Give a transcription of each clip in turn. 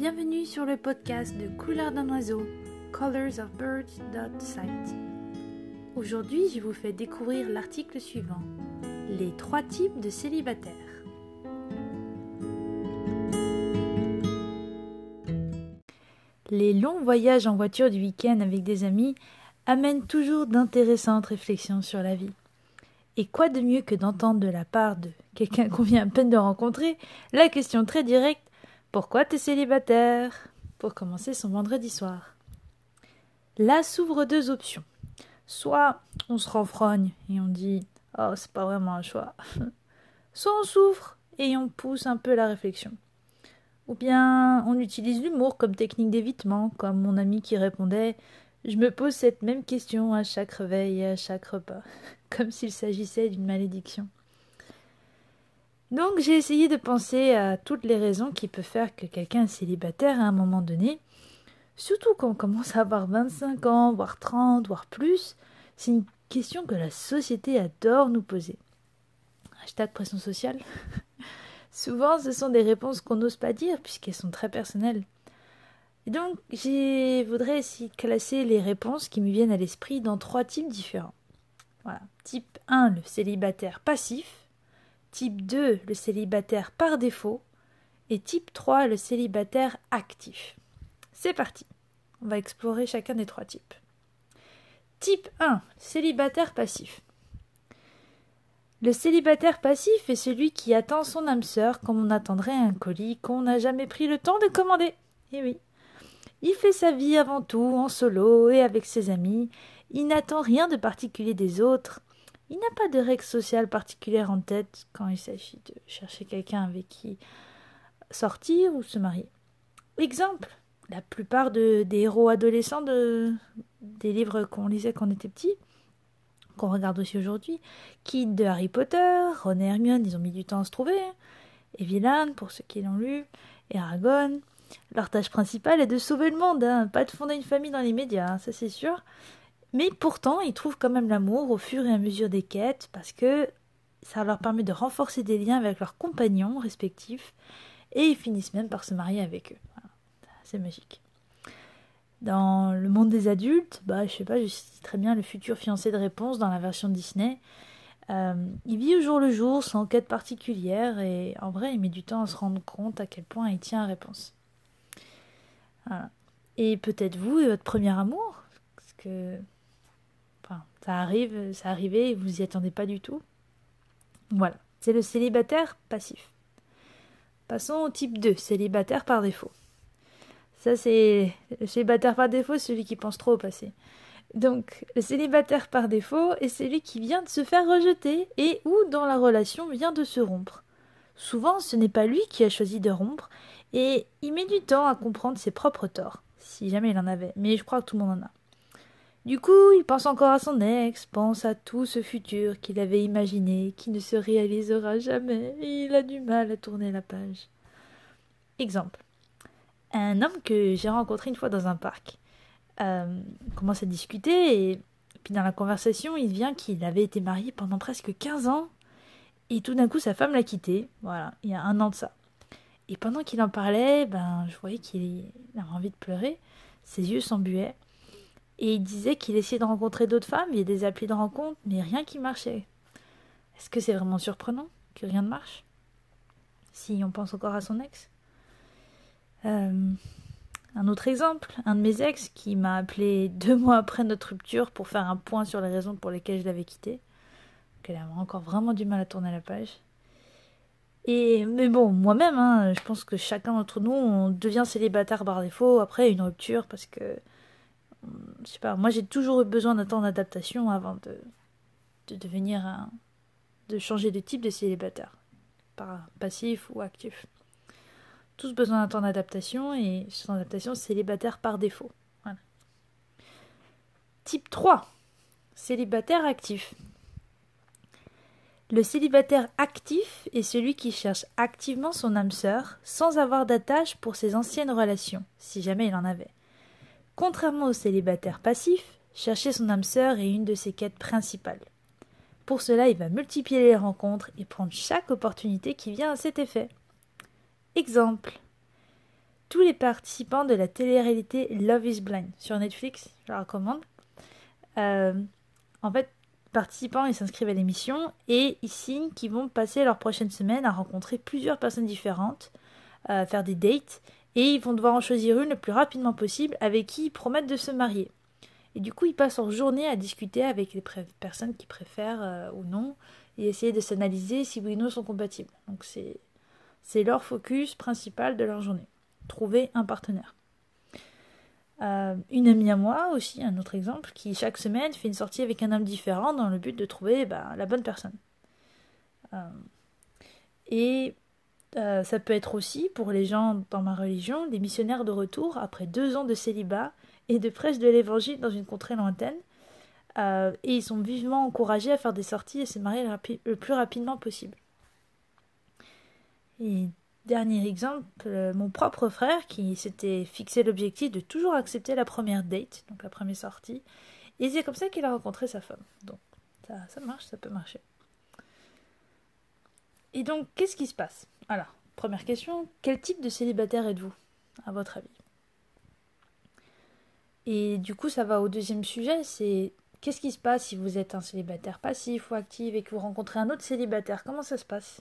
Bienvenue sur le podcast de Couleur d'un oiseau, colorsofbirds.site. Aujourd'hui, je vous fais découvrir l'article suivant Les trois types de célibataires. Les longs voyages en voiture du week-end avec des amis amènent toujours d'intéressantes réflexions sur la vie. Et quoi de mieux que d'entendre de la part de quelqu'un qu'on vient à peine de rencontrer la question très directe Pourquoi t'es célibataire? Pour commencer son vendredi soir. Là s'ouvrent deux options. Soit on se renfrogne et on dit Oh, c'est pas vraiment un choix. Soit on souffre et on pousse un peu la réflexion. Ou bien on utilise l'humour comme technique d'évitement, comme mon ami qui répondait Je me pose cette même question à chaque réveil et à chaque repas, comme s'il s'agissait d'une malédiction. Donc j'ai essayé de penser à toutes les raisons qui peuvent faire que quelqu'un est célibataire à un moment donné, surtout quand on commence à avoir 25 ans, voire 30, voire plus. C'est une question que la société adore nous poser. Hashtag pression sociale. Souvent, ce sont des réponses qu'on n'ose pas dire puisqu'elles sont très personnelles. Et donc, je voudrais de classer les réponses qui me viennent à l'esprit dans trois types différents. Voilà. Type 1, le célibataire passif. Type 2, le célibataire par défaut. Et type 3, le célibataire actif. C'est parti. On va explorer chacun des trois types. Type 1, célibataire passif. Le célibataire passif est celui qui attend son âme sœur comme on attendrait un colis qu'on n'a jamais pris le temps de commander. Eh oui. Il fait sa vie avant tout en solo et avec ses amis. Il n'attend rien de particulier des autres. Il n'a pas de règles sociales particulières en tête quand il s'agit de chercher quelqu'un avec qui sortir ou se marier. Exemple, la plupart de, des héros adolescents de, des livres qu'on lisait quand on était petit qu'on regarde aussi aujourd'hui. Kid de Harry Potter, Ron et Hermione, ils ont mis du temps à se trouver. Et Villain, pour ceux qui l'ont lu, et Aragorn. Leur tâche principale est de sauver le monde, hein. pas de fonder une famille dans les médias, hein, ça c'est sûr. Mais pourtant, ils trouvent quand même l'amour au fur et à mesure des quêtes, parce que ça leur permet de renforcer des liens avec leurs compagnons respectifs, et ils finissent même par se marier avec eux. C'est magique. Dans le monde des adultes, bah, je sais pas, je sais très bien le futur fiancé de réponse dans la version Disney. Euh, il vit au jour le jour, sans quête particulière, et en vrai, il met du temps à se rendre compte à quel point il tient à réponse. Voilà. Et peut-être vous, votre premier amour, parce que ça arrive, ça arrivait et vous y attendez pas du tout. Voilà, c'est le célibataire passif. Passons au type 2, célibataire par défaut. Ça, c'est le célibataire par défaut, celui qui pense trop au passé. Donc, le célibataire par défaut est celui qui vient de se faire rejeter et ou dans la relation vient de se rompre. Souvent, ce n'est pas lui qui a choisi de rompre et il met du temps à comprendre ses propres torts, si jamais il en avait, mais je crois que tout le monde en a. Du coup, il pense encore à son ex, pense à tout ce futur qu'il avait imaginé, qui ne se réalisera jamais, et il a du mal à tourner la page. Exemple un homme que j'ai rencontré une fois dans un parc. Euh, commence à discuter et puis dans la conversation, il vient qu'il avait été marié pendant presque 15 ans et tout d'un coup sa femme l'a quitté. Voilà, il y a un an de ça. Et pendant qu'il en parlait, ben je voyais qu'il avait envie de pleurer. Ses yeux s'embuaient. Et il disait qu'il essayait de rencontrer d'autres femmes, il y a des applis de rencontre, mais rien qui marchait. Est-ce que c'est vraiment surprenant que rien ne marche? Si on pense encore à son ex? Euh, un autre exemple, un de mes ex qui m'a appelé deux mois après notre rupture pour faire un point sur les raisons pour lesquelles je l'avais quitté. Qu'elle avait encore vraiment du mal à tourner la page. Et mais bon, moi-même, hein, je pense que chacun d'entre nous, on devient célibataire par défaut après une rupture parce que, moi j'ai toujours eu besoin d'un temps d'adaptation avant de, de devenir un, de changer de type de célibataire, par passif ou actif tous besoin d'un temps d'adaptation et ce temps d'adaptation célibataire par défaut. Type 3. Célibataire actif. Le célibataire actif est celui qui cherche activement son âme sœur sans avoir d'attache pour ses anciennes relations, si jamais il en avait. Contrairement au célibataire passif, chercher son âme sœur est une de ses quêtes principales. Pour cela, il va multiplier les rencontres et prendre chaque opportunité qui vient à cet effet. Exemple. tous les participants de la télé-réalité Love is Blind sur Netflix, je la recommande. Euh, en fait, participants, ils s'inscrivent à l'émission et ils signent qu'ils vont passer leur prochaine semaine à rencontrer plusieurs personnes différentes, à faire des dates, et ils vont devoir en choisir une le plus rapidement possible avec qui ils promettent de se marier. Et du coup, ils passent leur journée à discuter avec les personnes qui préfèrent euh, ou non, et essayer de s'analyser si oui ou non sont compatibles. Donc c'est, leur focus principal de leur journée. Trouver un partenaire. Euh, une amie à moi aussi, un autre exemple, qui chaque semaine fait une sortie avec un homme différent dans le but de trouver bah, la bonne personne. Euh, et euh, ça peut être aussi, pour les gens dans ma religion, des missionnaires de retour après deux ans de célibat et de prêche de l'évangile dans une contrée lointaine. et ils sont vivement encouragés à faire des sorties et se marier le plus rapidement possible. Et Dernier exemple, euh, mon propre frère qui s'était fixé l'objectif de toujours accepter la première date, donc la première sortie, et c'est comme ça qu'il a rencontré sa femme. Donc ça marche, ça peut marcher. Et donc, qu'est-ce qui se passe? Alors, première question, quel type de célibataire êtes-vous, à votre avis? Et du coup, ça va au deuxième sujet, c'est qu'est-ce qui se passe si vous êtes un célibataire passif ou actif et que vous rencontrez un autre célibataire? Comment ça se passe?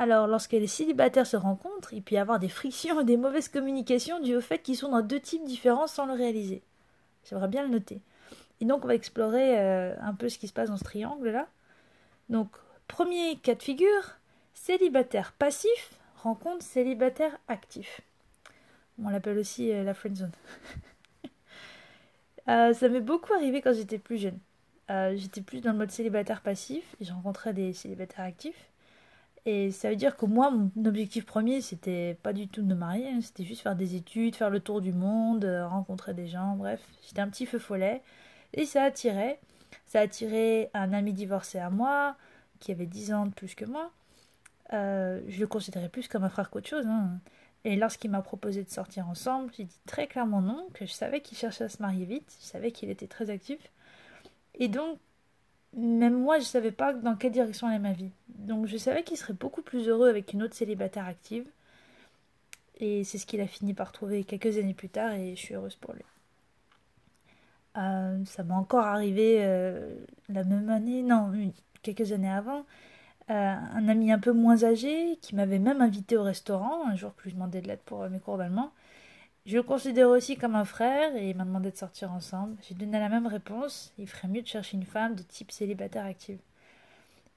Alors, lorsque les célibataires se rencontrent, il peut y avoir des frictions et des mauvaises communications dues au fait qu'ils sont dans deux types différents sans le réaliser. J'aimerais bien le noter. Et donc, on va explorer euh, un peu ce qui se passe dans ce triangle-là. Donc, premier cas de figure, célibataire passif rencontre célibataire actif. On l'appelle aussi euh, la friend zone. Euh, ça m'est beaucoup arrivé quand j'étais plus jeune. j'étais plus dans le mode célibataire passif et je rencontrais des célibataires actifs. Et ça veut dire que moi, mon objectif premier, c'était pas du tout de me marier, hein. c'était juste faire des études, faire le tour du monde, euh, rencontrer des gens, bref. J'étais un petit feu follet. Et ça attirait. Ça attirait un ami divorcé à moi, qui avait 10 ans de plus que moi. Euh, je le considérais plus comme un frère qu'autre chose. Hein. Et lorsqu'il m'a proposé de sortir ensemble, j'ai dit très clairement non, que je savais qu'il cherchait à se marier vite, je savais qu'il était très actif. Et donc, même moi, je savais pas dans quelle direction allait ma vie. Donc je savais qu'il serait beaucoup plus heureux avec une autre célibataire active. Et c'est ce qu'il a fini par trouver quelques années plus tard et je suis heureuse pour lui. Euh, ça m'a encore arrivé euh, la même année, non, quelques années avant. Euh, un ami un peu moins âgé qui m'avait même invité au restaurant un jour que je demandais de l'aide pour mes cours d'allemand. Je le considère aussi comme un frère et il m'a demandé de sortir ensemble. J'ai donné la même réponse. Il ferait mieux de chercher une femme de type célibataire active.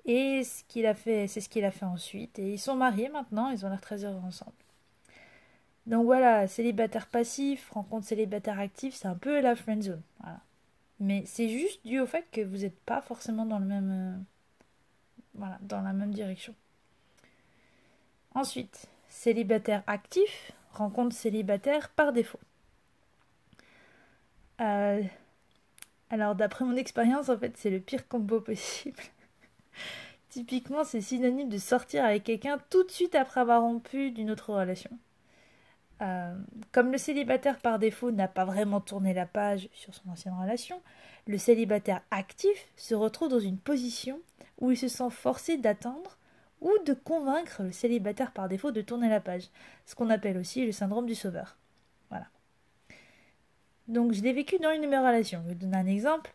Et ce qu'il a fait, c'est ce qu'il a fait ensuite. Et ils sont mariés maintenant, ils ont l'air très heureux ensemble. Donc voilà, célibataire passif, rencontre célibataire actif, c'est un peu la friend zone. Mais c'est juste dû au fait que vous n'êtes pas forcément dans le même, euh, voilà, dans la même direction. Ensuite, célibataire actif, rencontre célibataire par défaut. Euh, alors d'après mon expérience, en fait, c'est le pire combo possible. Typiquement, c'est synonyme de sortir avec quelqu'un tout de suite après avoir rompu d'une autre relation. Euh, comme le célibataire par défaut n'a pas vraiment tourné la page sur son ancienne relation, le célibataire actif se retrouve dans une position où il se sent forcé d'attendre ou de convaincre le célibataire par défaut de tourner la page, ce qu'on appelle aussi le syndrome du sauveur. Voilà. Donc je l'ai vécu dans une de mes relations. Je vais donner un exemple.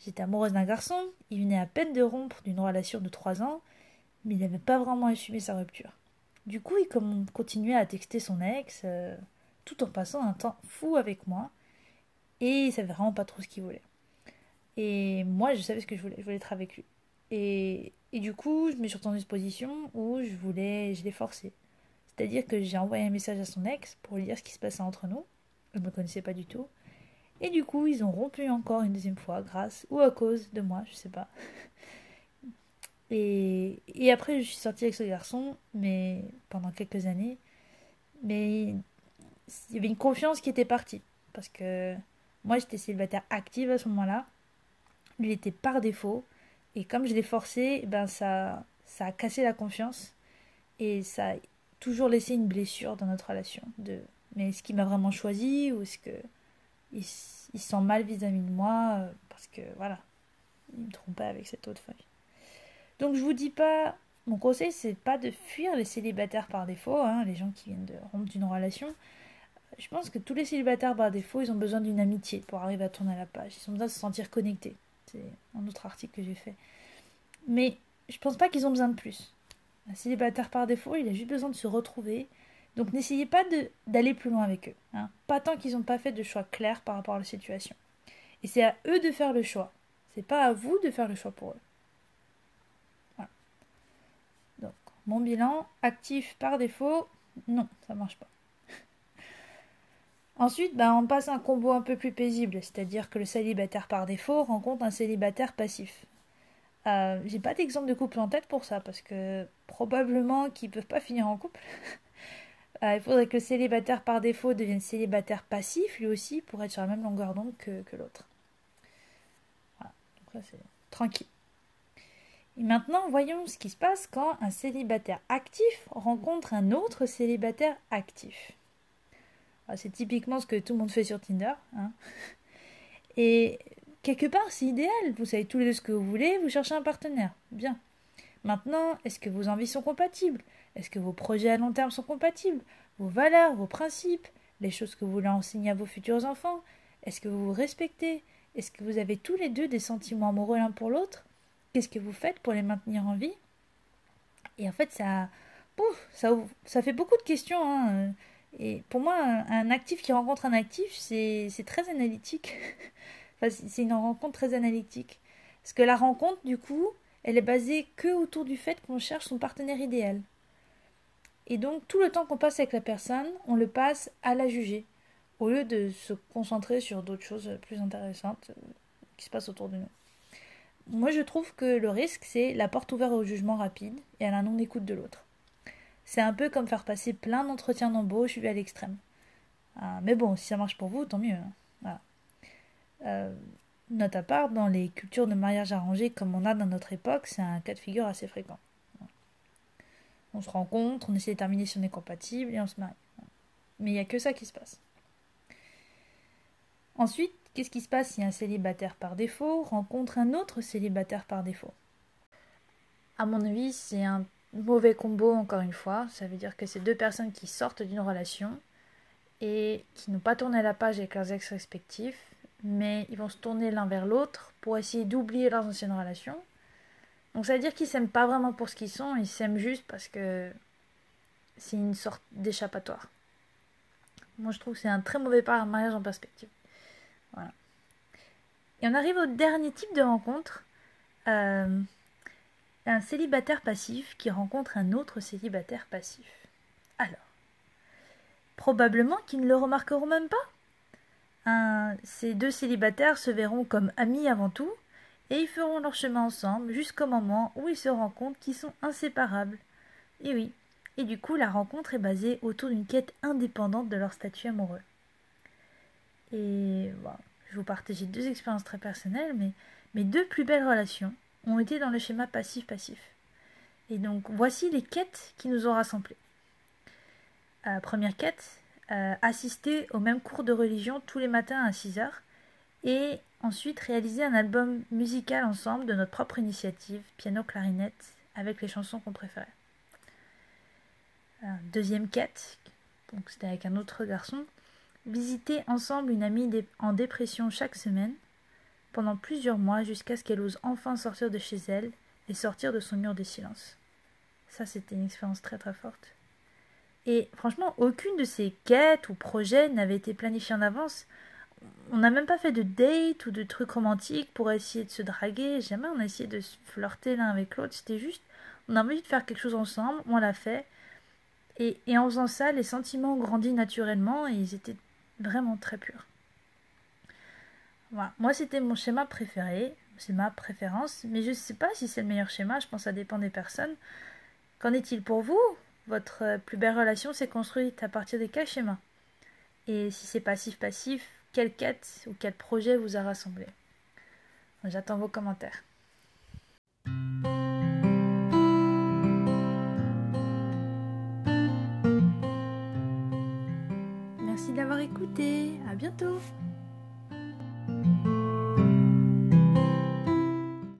J'étais amoureuse d'un garçon, il venait à peine de rompre d'une relation de 3 ans, mais il n'avait pas vraiment assumé sa rupture. Du coup, il continuait à texter son ex, euh, tout en passant un temps fou avec moi, et il savait vraiment pas trop ce qu'il voulait. Et moi, je savais ce que je voulais, je voulais être avec lui. Et, et du coup, je me suis retrouvée dans une position où je voulais, je l'ai forcé. C'est-à-dire que j'ai envoyé un message à son ex pour lui dire ce qui se passait entre nous. Elle ne me connaissait pas du tout. Et du coup, ils ont rompu encore une deuxième fois, grâce ou à cause de moi, je sais pas. Et, et après, je suis sortie avec ce garçon, mais pendant quelques années. Mais il y avait une confiance qui était partie. Parce que moi, j'étais célibataire active à ce moment-là. Lui était par défaut. Et comme je l'ai forcé, ben ça, ça a cassé la confiance et ça a toujours laissé une blessure dans notre relation. Mais est-ce qu'il m'a vraiment choisi ou est-ce que il, sent mal vis-à-vis de moi euh, parce que voilà, il me trompait avec cette autre feuille. Donc je vous dis pas mon conseil, c'est pas de fuir les célibataires par défaut, hein, les gens qui viennent de rompre d'une relation. Je pense que tous les célibataires par défaut, ils ont besoin d'une amitié pour arriver à tourner la page. Ils ont besoin de se sentir connectés. C'est un autre article que j'ai fait. Mais je pense pas qu'ils ont besoin de plus. Un célibataire par défaut, il a juste besoin de se retrouver. Donc n'essayez pas d'aller plus loin avec eux. Hein. Pas tant qu'ils n'ont pas fait de choix clairs par rapport à la situation. Et c'est à eux de faire le choix. C'est pas à vous de faire le choix pour eux. Voilà. Donc, mon bilan, actif par défaut, non, ça marche pas. Ensuite, bah, on passe à un combo un peu plus paisible, c'est-à-dire que le célibataire par défaut rencontre un célibataire passif. Euh, j'ai pas d'exemple de couple en tête pour ça, parce que probablement qu'ils peuvent pas finir en couple. Euh, il faudrait que le célibataire par défaut devienne célibataire passif, lui aussi, pour être sur la même longueur d'onde que, l'autre. Voilà, c'est tranquille. Et maintenant, voyons ce qui se passe quand un célibataire actif rencontre un autre célibataire actif. Ah, c'est typiquement ce que tout le monde fait sur Tinder. Hein. Et quelque part, c'est idéal. Vous savez tous les deux ce que vous voulez, vous cherchez un partenaire. Bien. Maintenant, est-ce que vos envies sont compatibles? Est-ce que vos projets à long terme sont compatibles? Vos valeurs, vos principes, les choses que vous voulez enseigner à vos futurs enfants Est-ce que vous vous respectez? Est-ce que vous avez tous les deux des sentiments amoureux l'un pour l'autre? Qu'est-ce que vous faites pour les maintenir en vie? Et en fait, ça, ça, ça fait beaucoup de questions. Hein. Et pour moi, un, actif qui rencontre un actif, c'est très analytique. enfin, c'est une rencontre très analytique. Parce que la rencontre, du coup, elle est basée que autour du fait qu'on cherche son partenaire idéal. Et donc, tout le temps qu'on passe avec la personne, on le passe à la juger, au lieu de se concentrer sur d'autres choses plus intéressantes euh, qui se passent autour de nous. Moi, je trouve que le risque, c'est la porte ouverte au jugement rapide et à la non-écoute de l'autre. C'est un peu comme faire passer plein d'entretiens d'embauche à l'extrême. Ah, mais bon, si ça marche pour vous, tant mieux. Hein. Euh, note à part, dans les cultures de mariage arrangé comme on a dans notre époque, c'est un cas de figure assez fréquent. On se rencontre, on essaie de déterminer si on est compatible et on se marie. Mais il n'y a que ça qui se passe. Ensuite, qu'est-ce qui se passe si un célibataire par défaut rencontre un autre célibataire par défaut? À mon avis, c'est un mauvais combo encore une fois. Ça veut dire que c'est deux personnes qui sortent d'une relation et qui n'ont pas tourné la page avec leurs ex respectifs, mais ils vont se tourner l'un vers l'autre pour essayer d'oublier leurs anciennes relations. Donc ça veut dire qu'ils s'aiment pas vraiment pour ce qu'ils sont, ils s'aiment juste parce que c'est une sorte d'échappatoire. Moi je trouve que c'est un très mauvais mariage en perspective. Voilà. Et on arrive au dernier type de rencontre. Euh, un célibataire passif qui rencontre un autre célibataire passif. Alors, probablement qu'ils ne le remarqueront même pas. ces deux célibataires se verront comme amis avant tout, et ils feront leur chemin ensemble jusqu'au moment où ils se rendent compte qu'ils sont inséparables. Et oui, et du coup la rencontre est basée autour d'une quête indépendante de leur statut amoureux. Et voilà, je vous partager deux expériences très personnelles, mais mes deux plus belles relations ont été dans le schéma passif-passif. Et donc voici les quêtes qui nous ont rassemblés. Euh, première quête, euh, assister au même cours de religion tous les matins à 6 heures et ensuite réaliser un album musical ensemble de notre propre initiative, piano-clarinette, avec les chansons qu'on préférait. Euh, deuxième quête, donc c'était avec un autre garçon, visiter ensemble une amie en dépression chaque semaine pendant plusieurs mois jusqu'à ce qu'elle ose enfin sortir de chez elle et sortir de son mur de silence. Ça, c'était une expérience très très forte. Et franchement, aucune de ces quêtes ou projets n'avait été planifiée en avance. On n'a même pas fait de date ou de trucs romantiques pour essayer de se draguer. Jamais on a essayé de flirter l'un avec l'autre. C'était juste, on a envie de faire quelque chose ensemble, on l'a fait. Et, et en faisant ça, les sentiments ont grandi naturellement et ils étaient vraiment très purs. Moi, c'était mon schéma préféré, c'est ma préférence, mais je ne sais pas si c'est le meilleur schéma, je pense que ça dépend des personnes. Qu'en est-il pour vous? Votre plus belle relation s'est construite à partir de quel schéma? Et si c'est passif-passif, quelle quête ou quel projet vous a rassemblé? J'attends vos commentaires. Merci d'avoir écouté, à bientôt